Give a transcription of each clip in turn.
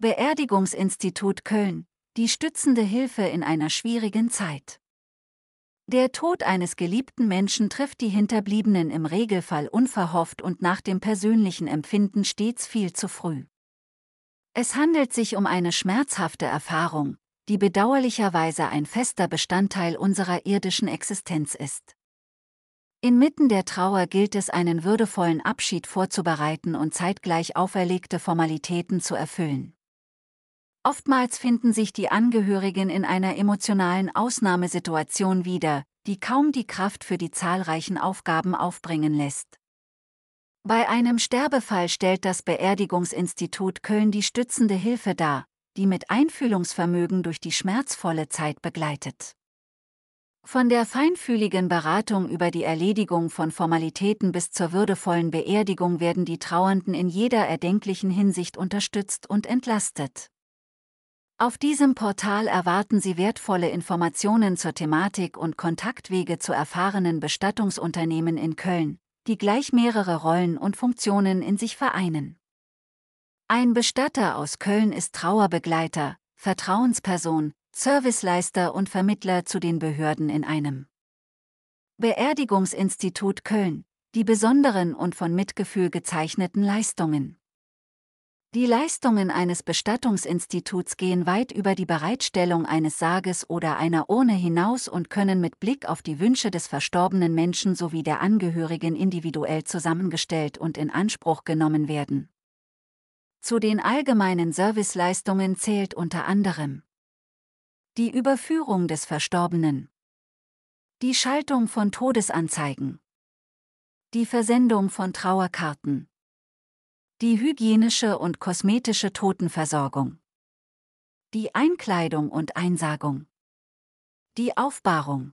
Beerdigungsinstitut Köln, die stützende Hilfe in einer schwierigen Zeit. Der Tod eines geliebten Menschen trifft die Hinterbliebenen im Regelfall unverhofft und nach dem persönlichen Empfinden stets viel zu früh. Es handelt sich um eine schmerzhafte Erfahrung, die bedauerlicherweise ein fester Bestandteil unserer irdischen Existenz ist. Inmitten der Trauer gilt es, einen würdevollen Abschied vorzubereiten und zeitgleich auferlegte Formalitäten zu erfüllen. Oftmals finden sich die Angehörigen in einer emotionalen Ausnahmesituation wieder, die kaum die Kraft für die zahlreichen Aufgaben aufbringen lässt. Bei einem Sterbefall stellt das Beerdigungsinstitut Köln die stützende Hilfe dar, die mit Einfühlungsvermögen durch die schmerzvolle Zeit begleitet. Von der feinfühligen Beratung über die Erledigung von Formalitäten bis zur würdevollen Beerdigung werden die Trauernden in jeder erdenklichen Hinsicht unterstützt und entlastet. Auf diesem Portal erwarten Sie wertvolle Informationen zur Thematik und Kontaktwege zu erfahrenen Bestattungsunternehmen in Köln, die gleich mehrere Rollen und Funktionen in sich vereinen. Ein Bestatter aus Köln ist Trauerbegleiter, Vertrauensperson, Serviceleister und Vermittler zu den Behörden in einem. Beerdigungsinstitut Köln, die besonderen und von Mitgefühl gezeichneten Leistungen. Die Leistungen eines Bestattungsinstituts gehen weit über die Bereitstellung eines Sarges oder einer Urne hinaus und können mit Blick auf die Wünsche des verstorbenen Menschen sowie der Angehörigen individuell zusammengestellt und in Anspruch genommen werden. Zu den allgemeinen Serviceleistungen zählt unter anderem die Überführung des Verstorbenen, die Schaltung von Todesanzeigen, die Versendung von Trauerkarten, die hygienische und kosmetische Totenversorgung. Die Einkleidung und Einsagung. Die Aufbahrung.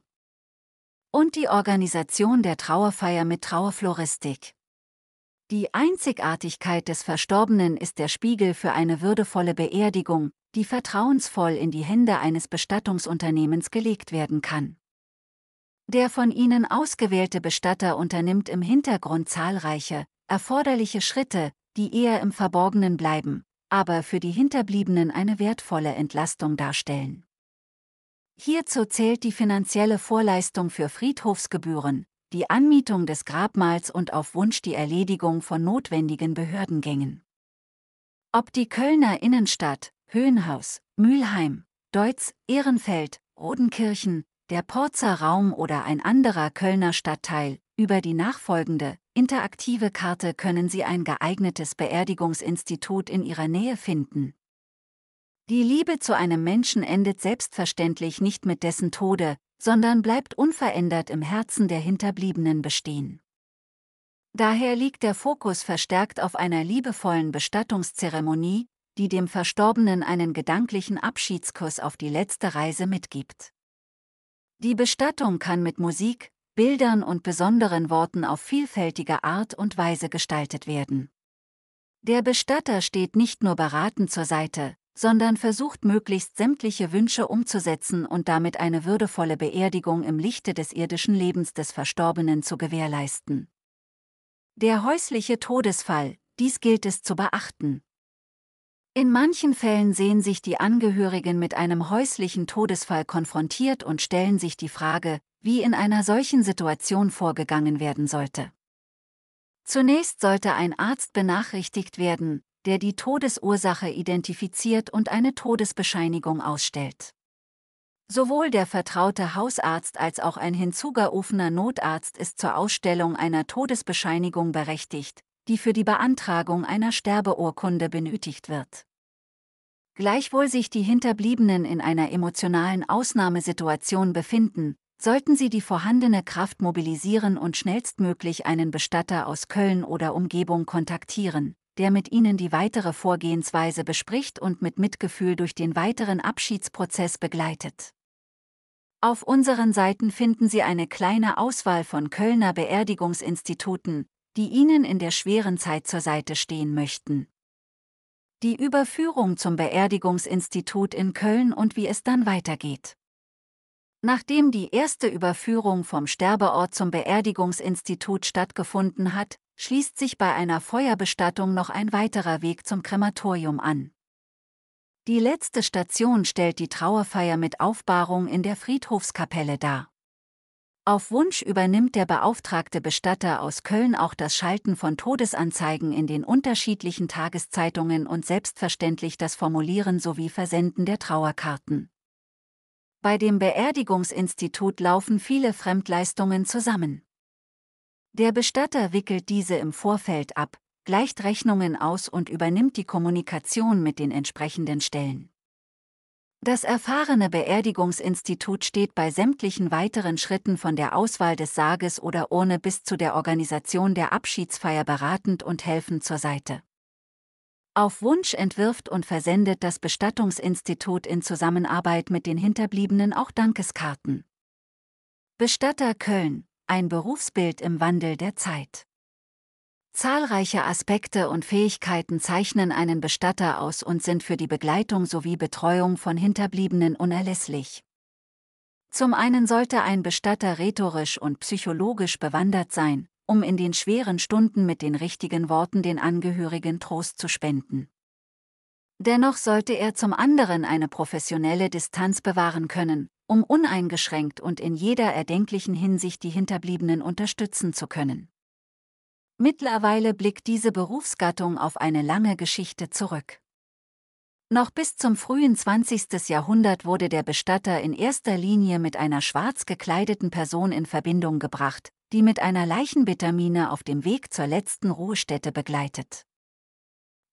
Und die Organisation der Trauerfeier mit Trauerfloristik. Die Einzigartigkeit des Verstorbenen ist der Spiegel für eine würdevolle Beerdigung, die vertrauensvoll in die Hände eines Bestattungsunternehmens gelegt werden kann. Der von ihnen ausgewählte Bestatter unternimmt im Hintergrund zahlreiche, erforderliche Schritte, die eher im Verborgenen bleiben, aber für die Hinterbliebenen eine wertvolle Entlastung darstellen. Hierzu zählt die finanzielle Vorleistung für Friedhofsgebühren, die Anmietung des Grabmals und auf Wunsch die Erledigung von notwendigen Behördengängen. Ob die Kölner Innenstadt, Höhenhaus, Mülheim, Deutz, Ehrenfeld, Rodenkirchen, der Porzer Raum oder ein anderer Kölner Stadtteil, über die nachfolgende, interaktive Karte können Sie ein geeignetes Beerdigungsinstitut in Ihrer Nähe finden. Die Liebe zu einem Menschen endet selbstverständlich nicht mit dessen Tode, sondern bleibt unverändert im Herzen der Hinterbliebenen bestehen. Daher liegt der Fokus verstärkt auf einer liebevollen Bestattungszeremonie, die dem Verstorbenen einen gedanklichen Abschiedskuss auf die letzte Reise mitgibt. Die Bestattung kann mit Musik, Bildern und besonderen Worten auf vielfältige Art und Weise gestaltet werden. Der Bestatter steht nicht nur beratend zur Seite, sondern versucht möglichst sämtliche Wünsche umzusetzen und damit eine würdevolle Beerdigung im Lichte des irdischen Lebens des Verstorbenen zu gewährleisten. Der häusliche Todesfall, dies gilt es zu beachten. In manchen Fällen sehen sich die Angehörigen mit einem häuslichen Todesfall konfrontiert und stellen sich die Frage, wie in einer solchen Situation vorgegangen werden sollte. Zunächst sollte ein Arzt benachrichtigt werden, der die Todesursache identifiziert und eine Todesbescheinigung ausstellt. Sowohl der vertraute Hausarzt als auch ein hinzugerufener Notarzt ist zur Ausstellung einer Todesbescheinigung berechtigt, die für die Beantragung einer Sterbeurkunde benötigt wird. Gleichwohl sich die Hinterbliebenen in einer emotionalen Ausnahmesituation befinden, sollten Sie die vorhandene Kraft mobilisieren und schnellstmöglich einen Bestatter aus Köln oder Umgebung kontaktieren, der mit Ihnen die weitere Vorgehensweise bespricht und mit Mitgefühl durch den weiteren Abschiedsprozess begleitet. Auf unseren Seiten finden Sie eine kleine Auswahl von Kölner Beerdigungsinstituten, die Ihnen in der schweren Zeit zur Seite stehen möchten. Die Überführung zum Beerdigungsinstitut in Köln und wie es dann weitergeht. Nachdem die erste Überführung vom Sterbeort zum Beerdigungsinstitut stattgefunden hat, schließt sich bei einer Feuerbestattung noch ein weiterer Weg zum Krematorium an. Die letzte Station stellt die Trauerfeier mit Aufbahrung in der Friedhofskapelle dar. Auf Wunsch übernimmt der beauftragte Bestatter aus Köln auch das Schalten von Todesanzeigen in den unterschiedlichen Tageszeitungen und selbstverständlich das Formulieren sowie Versenden der Trauerkarten. Bei dem Beerdigungsinstitut laufen viele Fremdleistungen zusammen. Der Bestatter wickelt diese im Vorfeld ab, gleicht Rechnungen aus und übernimmt die Kommunikation mit den entsprechenden Stellen. Das erfahrene Beerdigungsinstitut steht bei sämtlichen weiteren Schritten von der Auswahl des Sarges oder Urne bis zu der Organisation der Abschiedsfeier beratend und helfend zur Seite. Auf Wunsch entwirft und versendet das Bestattungsinstitut in Zusammenarbeit mit den Hinterbliebenen auch Dankeskarten. Bestatter Köln, ein Berufsbild im Wandel der Zeit. Zahlreiche Aspekte und Fähigkeiten zeichnen einen Bestatter aus und sind für die Begleitung sowie Betreuung von Hinterbliebenen unerlässlich. Zum einen sollte ein Bestatter rhetorisch und psychologisch bewandert sein, um in den schweren Stunden mit den richtigen Worten den Angehörigen Trost zu spenden. Dennoch sollte er zum anderen eine professionelle Distanz bewahren können, um uneingeschränkt und in jeder erdenklichen Hinsicht die Hinterbliebenen unterstützen zu können. Mittlerweile blickt diese Berufsgattung auf eine lange Geschichte zurück. Noch bis zum frühen 20. Jahrhundert wurde der Bestatter in erster Linie mit einer schwarz gekleideten Person in Verbindung gebracht, die mit einer Leichenvitamine auf dem Weg zur letzten Ruhestätte begleitet.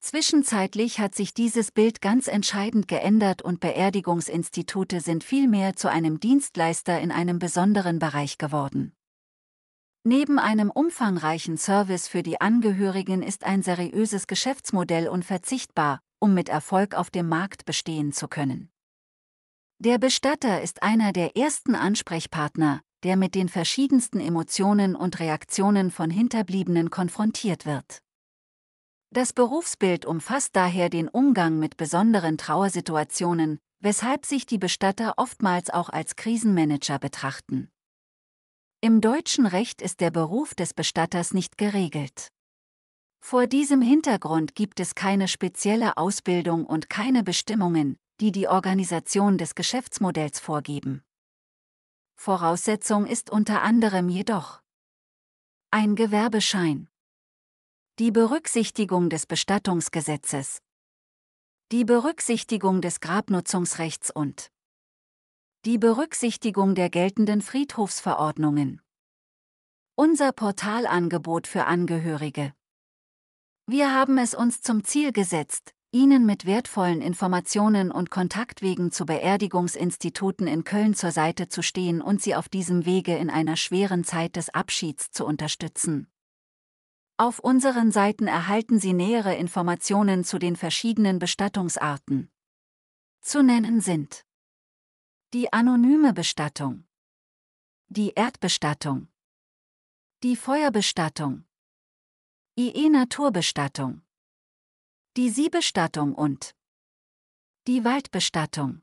Zwischenzeitlich hat sich dieses Bild ganz entscheidend geändert und Beerdigungsinstitute sind vielmehr zu einem Dienstleister in einem besonderen Bereich geworden. Neben einem umfangreichen Service für die Angehörigen ist ein seriöses Geschäftsmodell unverzichtbar, um mit Erfolg auf dem Markt bestehen zu können. Der Bestatter ist einer der ersten Ansprechpartner, der mit den verschiedensten Emotionen und Reaktionen von Hinterbliebenen konfrontiert wird. Das Berufsbild umfasst daher den Umgang mit besonderen Trauersituationen, weshalb sich die Bestatter oftmals auch als Krisenmanager betrachten. Im deutschen Recht ist der Beruf des Bestatters nicht geregelt. Vor diesem Hintergrund gibt es keine spezielle Ausbildung und keine Bestimmungen, die die Organisation des Geschäftsmodells vorgeben. Voraussetzung ist unter anderem jedoch ein Gewerbeschein, die Berücksichtigung des Bestattungsgesetzes, die Berücksichtigung des Grabnutzungsrechts und die Berücksichtigung der geltenden Friedhofsverordnungen. Unser Portalangebot für Angehörige. Wir haben es uns zum Ziel gesetzt, Ihnen mit wertvollen Informationen und Kontaktwegen zu Beerdigungsinstituten in Köln zur Seite zu stehen und Sie auf diesem Wege in einer schweren Zeit des Abschieds zu unterstützen. Auf unseren Seiten erhalten Sie nähere Informationen zu den verschiedenen Bestattungsarten. Zu nennen sind die anonyme Bestattung. Die Erdbestattung. Die Feuerbestattung. IE-Naturbestattung. Die Siebestattung und die Waldbestattung.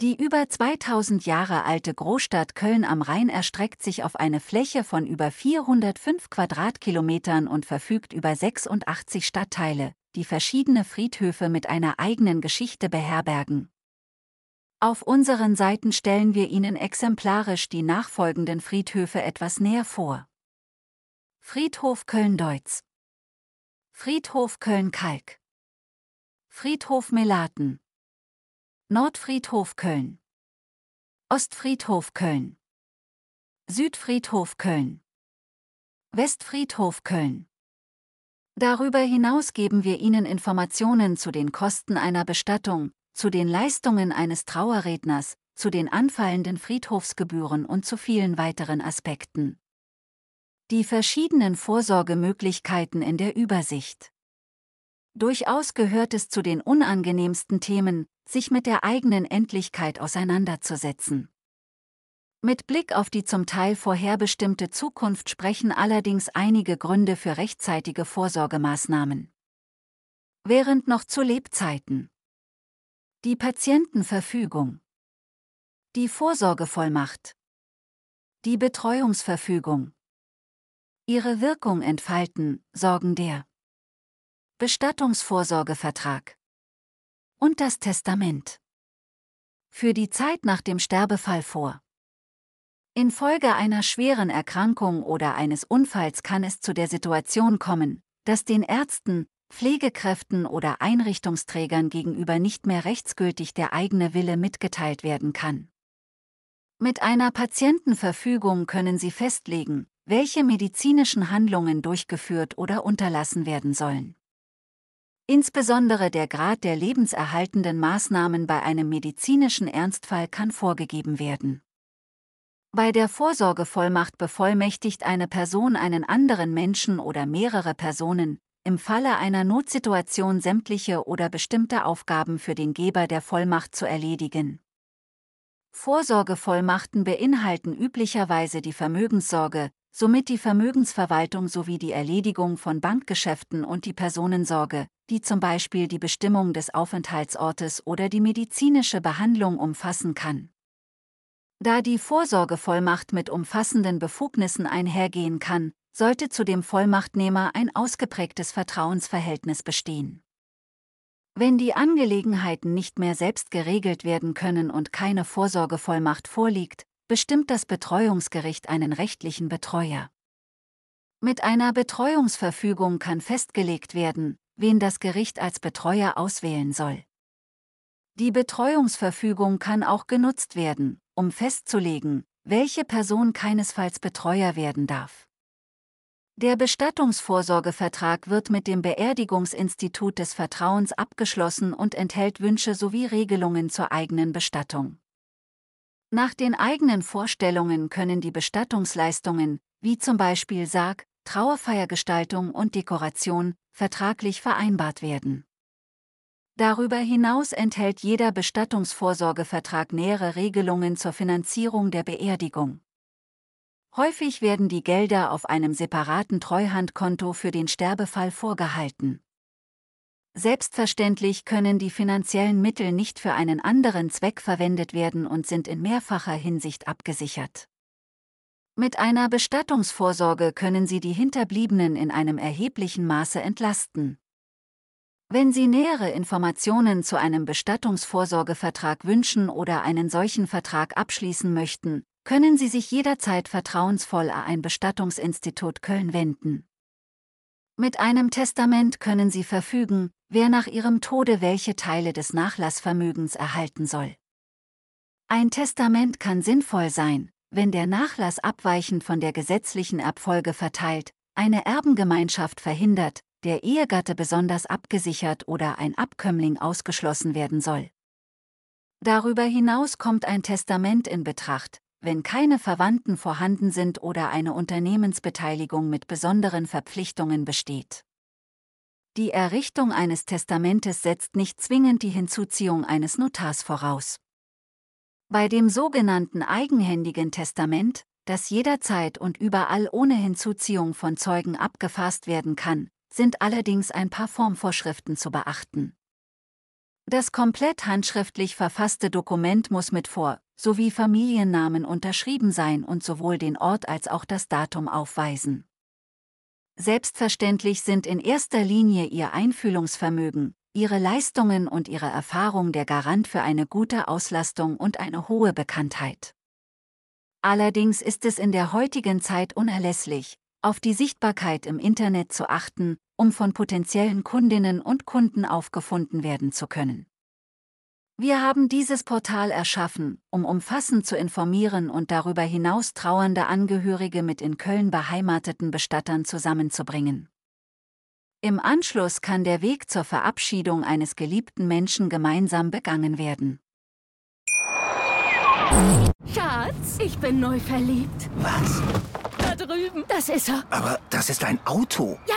Die über 2000 Jahre alte Großstadt Köln am Rhein erstreckt sich auf eine Fläche von über 405 Quadratkilometern und verfügt über 86 Stadtteile, die verschiedene Friedhöfe mit einer eigenen Geschichte beherbergen. Auf unseren Seiten stellen wir Ihnen exemplarisch die nachfolgenden Friedhöfe etwas näher vor. Friedhof Köln-Deutz. Friedhof Köln-Kalk. Friedhof Melaten. Nordfriedhof Köln. Ostfriedhof Köln. Südfriedhof Köln. Westfriedhof Köln. Darüber hinaus geben wir Ihnen Informationen zu den Kosten einer Bestattung, zu den Leistungen eines Trauerredners, zu den anfallenden Friedhofsgebühren und zu vielen weiteren Aspekten. Die verschiedenen Vorsorgemöglichkeiten in der Übersicht. Durchaus gehört es zu den unangenehmsten Themen, sich mit der eigenen Endlichkeit auseinanderzusetzen. Mit Blick auf die zum Teil vorherbestimmte Zukunft sprechen allerdings einige Gründe für rechtzeitige Vorsorgemaßnahmen. Während noch zu Lebzeiten die Patientenverfügung. Die Vorsorgevollmacht. Die Betreuungsverfügung. Ihre Wirkung entfalten, Sorgen der Bestattungsvorsorgevertrag. und das Testament. Für die Zeit nach dem Sterbefall vor. Infolge einer schweren Erkrankung oder eines Unfalls kann es zu der Situation kommen, dass den Ärzten, Pflegekräften oder Einrichtungsträgern gegenüber nicht mehr rechtsgültig der eigene Wille mitgeteilt werden kann. Mit einer Patientenverfügung können Sie festlegen, welche medizinischen Handlungen durchgeführt oder unterlassen werden sollen. Insbesondere der Grad der lebenserhaltenden Maßnahmen bei einem medizinischen Ernstfall kann vorgegeben werden. Bei der Vorsorgevollmacht bevollmächtigt eine Person einen anderen Menschen oder mehrere Personen, im Falle einer Notsituation sämtliche oder bestimmte Aufgaben für den Geber der Vollmacht zu erledigen. Vorsorgevollmachten beinhalten üblicherweise die Vermögenssorge, somit die Vermögensverwaltung sowie die Erledigung von Bankgeschäften und die Personensorge, die zum Beispiel die Bestimmung des Aufenthaltsortes oder die medizinische Behandlung umfassen kann. Da die Vorsorgevollmacht mit umfassenden Befugnissen einhergehen kann, sollte zu dem Vollmachtnehmer ein ausgeprägtes Vertrauensverhältnis bestehen. Wenn die Angelegenheiten nicht mehr selbst geregelt werden können und keine Vorsorgevollmacht vorliegt, bestimmt das Betreuungsgericht einen rechtlichen Betreuer. Mit einer Betreuungsverfügung kann festgelegt werden, wen das Gericht als Betreuer auswählen soll. Die Betreuungsverfügung kann auch genutzt werden, um festzulegen, welche Person keinesfalls Betreuer werden darf. Der Bestattungsvorsorgevertrag wird mit dem Beerdigungsinstitut des Vertrauens abgeschlossen und enthält Wünsche sowie Regelungen zur eigenen Bestattung. Nach den eigenen Vorstellungen können die Bestattungsleistungen, wie zum Beispiel Sarg, Trauerfeiergestaltung und Dekoration, vertraglich vereinbart werden. Darüber hinaus enthält jeder Bestattungsvorsorgevertrag nähere Regelungen zur Finanzierung der Beerdigung. Häufig werden die Gelder auf einem separaten Treuhandkonto für den Sterbefall vorgehalten. Selbstverständlich können die finanziellen Mittel nicht für einen anderen Zweck verwendet werden und sind in mehrfacher Hinsicht abgesichert. Mit einer Bestattungsvorsorge können Sie die Hinterbliebenen in einem erheblichen Maße entlasten. Wenn Sie nähere Informationen zu einem Bestattungsvorsorgevertrag wünschen oder einen solchen Vertrag abschließen möchten, können Sie sich jederzeit vertrauensvoll an ein Bestattungsinstitut Köln wenden. Mit einem Testament können Sie verfügen, wer nach ihrem Tode welche Teile des Nachlassvermögens erhalten soll. Ein Testament kann sinnvoll sein, wenn der Nachlass abweichend von der gesetzlichen Erbfolge verteilt, eine Erbengemeinschaft verhindert, der Ehegatte besonders abgesichert oder ein Abkömmling ausgeschlossen werden soll. Darüber hinaus kommt ein Testament in Betracht, wenn keine Verwandten vorhanden sind oder eine Unternehmensbeteiligung mit besonderen Verpflichtungen besteht. Die Errichtung eines Testamentes setzt nicht zwingend die Hinzuziehung eines Notars voraus. Bei dem sogenannten eigenhändigen Testament, das jederzeit und überall ohne Hinzuziehung von Zeugen abgefasst werden kann, sind allerdings ein paar Formvorschriften zu beachten. Das komplett handschriftlich verfasste Dokument muss mit Vor- sowie Familiennamen unterschrieben sein und sowohl den Ort als auch das Datum aufweisen. Selbstverständlich sind in erster Linie ihr Einfühlungsvermögen, ihre Leistungen und ihre Erfahrung der Garant für eine gute Auslastung und eine hohe Bekanntheit. Allerdings ist es in der heutigen Zeit unerlässlich, auf die Sichtbarkeit im Internet zu achten, um von potenziellen Kundinnen und Kunden aufgefunden werden zu können. Wir haben dieses Portal erschaffen, um umfassend zu informieren und darüber hinaus trauernde Angehörige mit in Köln beheimateten Bestattern zusammenzubringen. Im Anschluss kann der Weg zur Verabschiedung eines geliebten Menschen gemeinsam begangen werden. Schatz, ich bin neu verliebt. Was? Da drüben. Das ist er. Aber das ist ein Auto. Ja,